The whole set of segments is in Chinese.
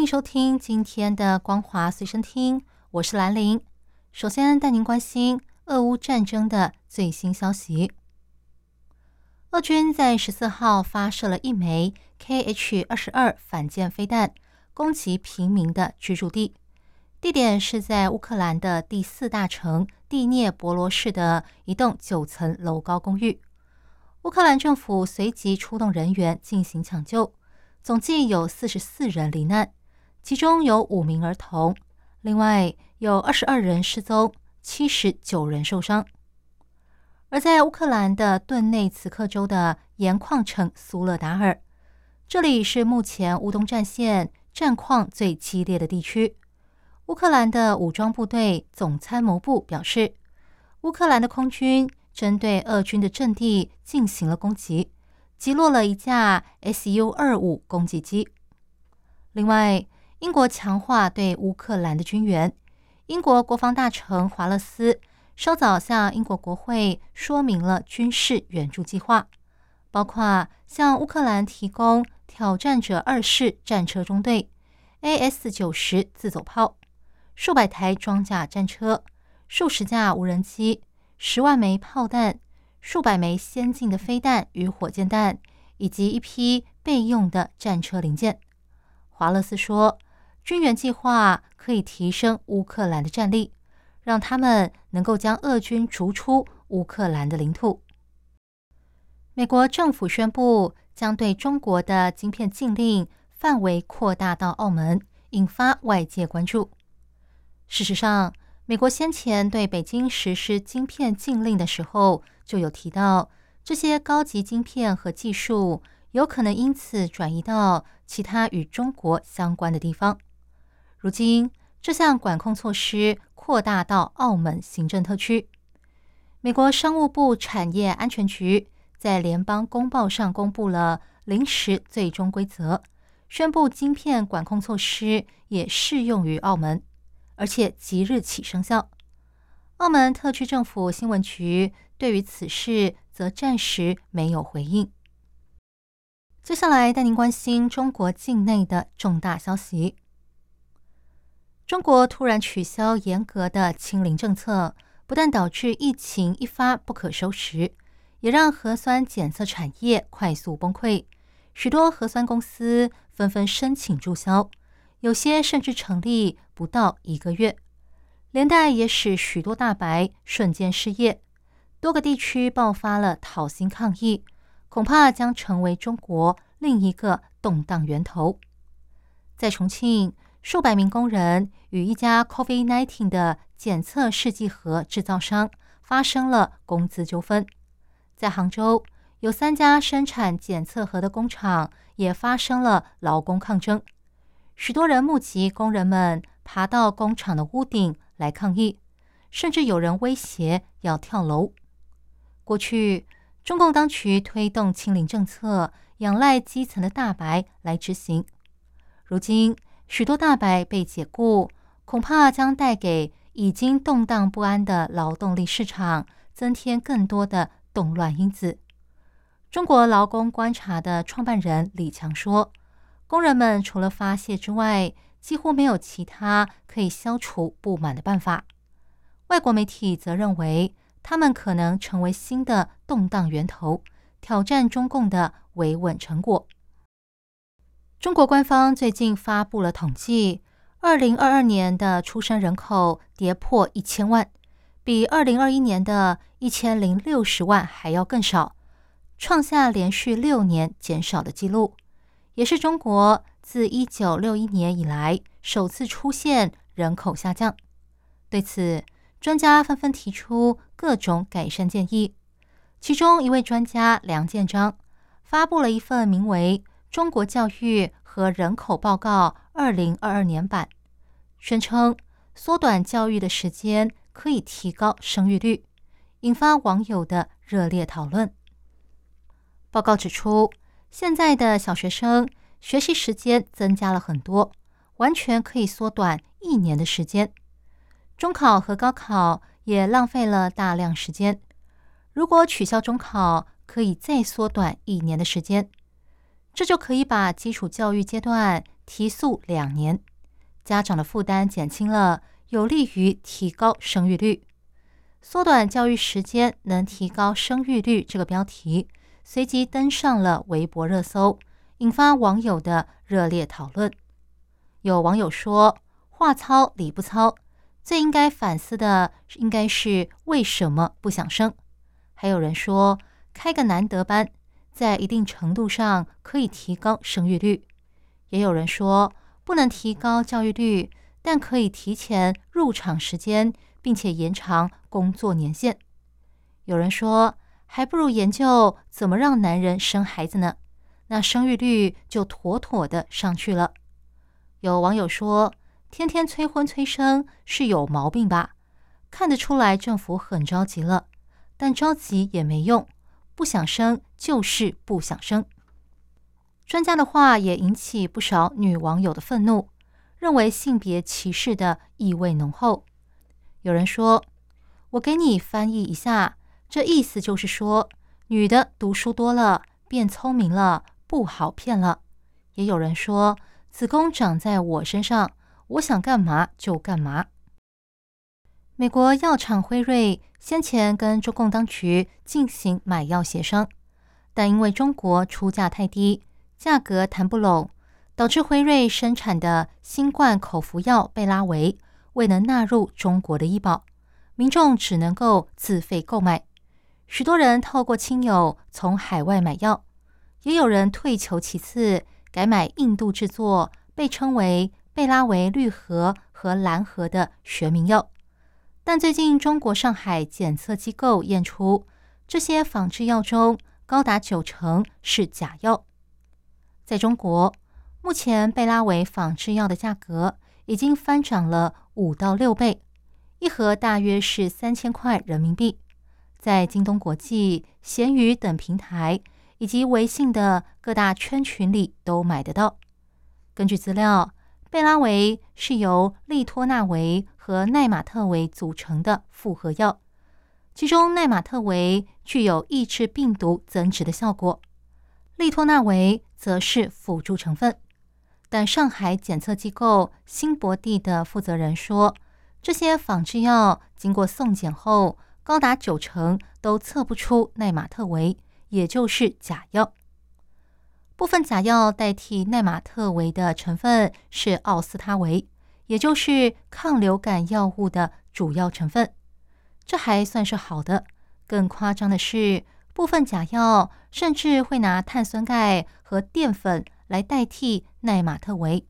欢迎收听今天的光华随身听，我是兰玲。首先带您关心俄乌战争的最新消息。俄军在十四号发射了一枚 Kh 二十二反舰飞弹，攻击平民的居住地，地点是在乌克兰的第四大城蒂涅博罗市的一栋九层楼高公寓。乌克兰政府随即出动人员进行抢救，总计有四十四人罹难。其中有五名儿童，另外有二十二人失踪，七十九人受伤。而在乌克兰的顿内茨克州的盐矿城苏勒达尔，这里是目前乌东战线战况最激烈的地区。乌克兰的武装部队总参谋部表示，乌克兰的空军针对俄军的阵地进行了攻击，击落了一架 Su 二五攻击机。另外，英国强化对乌克兰的军援。英国国防大臣华勒斯稍早向英国国会说明了军事援助计划，包括向乌克兰提供挑战者二式战车中队、AS 九十自走炮、数百台装甲战车、数十架无人机、十万枚炮弹、数百枚先进的飞弹与火箭弹，以及一批备用的战车零件。华勒斯说。军援计划可以提升乌克兰的战力，让他们能够将俄军逐出乌克兰的领土。美国政府宣布将对中国的晶片禁令范围扩大到澳门，引发外界关注。事实上，美国先前对北京实施晶片禁令的时候，就有提到这些高级晶片和技术有可能因此转移到其他与中国相关的地方。如今，这项管控措施扩大到澳门行政特区。美国商务部产业安全局在联邦公报上公布了临时最终规则，宣布晶片管控措施也适用于澳门，而且即日起生效。澳门特区政府新闻局对于此事则暂时没有回应。接下来带您关心中国境内的重大消息。中国突然取消严格的清零政策，不但导致疫情一发不可收拾，也让核酸检测产业快速崩溃。许多核酸公司纷纷申请注销，有些甚至成立不到一个月，连带也使许多大白瞬间失业。多个地区爆发了讨薪抗议，恐怕将成为中国另一个动荡源头。在重庆。数百名工人与一家 COVID-19 的检测试剂盒制造商发生了工资纠纷。在杭州，有三家生产检测盒的工厂也发生了劳工抗争。许多人目击工人们爬到工厂的屋顶来抗议，甚至有人威胁要跳楼。过去，中共当局推动清零政策，仰赖基层的大白来执行。如今，许多大白被解雇，恐怕将带给已经动荡不安的劳动力市场增添更多的动乱因子。中国劳工观察的创办人李强说：“工人们除了发泄之外，几乎没有其他可以消除不满的办法。”外国媒体则认为，他们可能成为新的动荡源头，挑战中共的维稳成果。中国官方最近发布了统计，二零二二年的出生人口跌破一千万，比二零二一年的一千零六十万还要更少，创下连续六年减少的记录，也是中国自一九六一年以来首次出现人口下降。对此，专家纷纷提出各种改善建议。其中一位专家梁建章发布了一份名为。中国教育和人口报告二零二二年版宣称，缩短教育的时间可以提高生育率，引发网友的热烈讨论。报告指出，现在的小学生学习时间增加了很多，完全可以缩短一年的时间。中考和高考也浪费了大量时间。如果取消中考，可以再缩短一年的时间，这就可以把基础教育阶段提速两年，家长的负担减轻了，有利于提高生育率。缩短教育时间能提高生育率，这个标题随即登上了微博热搜，引发网友的热烈讨论。有网友说：“话糙理不糙，最应该反思的应该是为什么不想生。”还有人说。开个难得班，在一定程度上可以提高生育率。也有人说不能提高教育率，但可以提前入场时间，并且延长工作年限。有人说还不如研究怎么让男人生孩子呢，那生育率就妥妥的上去了。有网友说，天天催婚催生是有毛病吧？看得出来政府很着急了，但着急也没用。不想生就是不想生。专家的话也引起不少女网友的愤怒，认为性别歧视的意味浓厚。有人说：“我给你翻译一下，这意思就是说，女的读书多了，变聪明了，不好骗了。”也有人说：“子宫长在我身上，我想干嘛就干嘛。”美国药厂辉瑞先前跟中共当局进行买药协商，但因为中国出价太低，价格谈不拢，导致辉瑞生产的新冠口服药贝拉维未能纳入中国的医保，民众只能够自费购买。许多人透过亲友从海外买药，也有人退求其次，改买印度制作、被称为贝拉维绿盒和蓝盒的学名药。但最近，中国上海检测机构验出，这些仿制药中高达九成是假药。在中国，目前贝拉维仿制药的价格已经翻涨了五到六倍，一盒大约是三千块人民币，在京东国际、闲鱼等平台以及微信的各大圈群里都买得到。根据资料。贝拉维是由利托那维和奈玛特韦组成的复合药，其中奈玛特韦具有抑制病毒增殖的效果，利托那韦则是辅助成分。但上海检测机构新博地的负责人说，这些仿制药经过送检后，高达九成都测不出奈玛特韦，也就是假药。部分假药代替奈玛特韦的成分是奥司他韦，也就是抗流感药物的主要成分。这还算是好的，更夸张的是，部分假药甚至会拿碳酸钙和淀粉来代替奈玛特韦。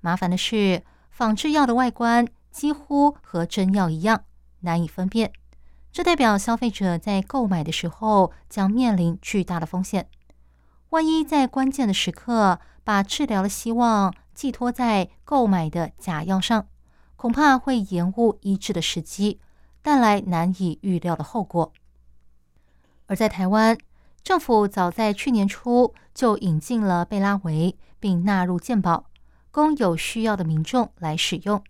麻烦的是，仿制药的外观几乎和真药一样，难以分辨。这代表消费者在购买的时候将面临巨大的风险。万一在关键的时刻把治疗的希望寄托在购买的假药上，恐怕会延误医治的时机，带来难以预料的后果。而在台湾，政府早在去年初就引进了贝拉维，并纳入健保，供有需要的民众来使用。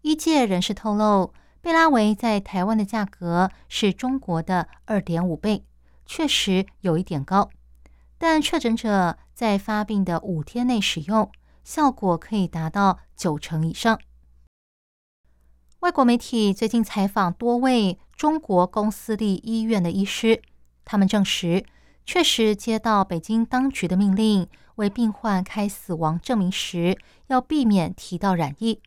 医界人士透露，贝拉维在台湾的价格是中国的二点五倍，确实有一点高。但确诊者在发病的五天内使用，效果可以达到九成以上。外国媒体最近采访多位中国公私立医院的医师，他们证实，确实接到北京当局的命令，为病患开死亡证明时，要避免提到染疫。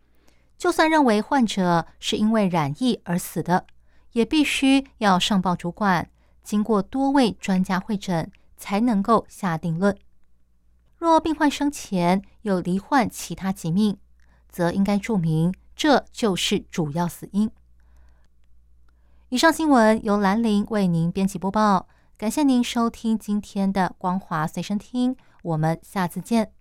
就算认为患者是因为染疫而死的，也必须要上报主管，经过多位专家会诊。才能够下定论。若病患生前有罹患其他疾病，则应该注明这就是主要死因。以上新闻由兰陵为您编辑播报，感谢您收听今天的光华随身听，我们下次见。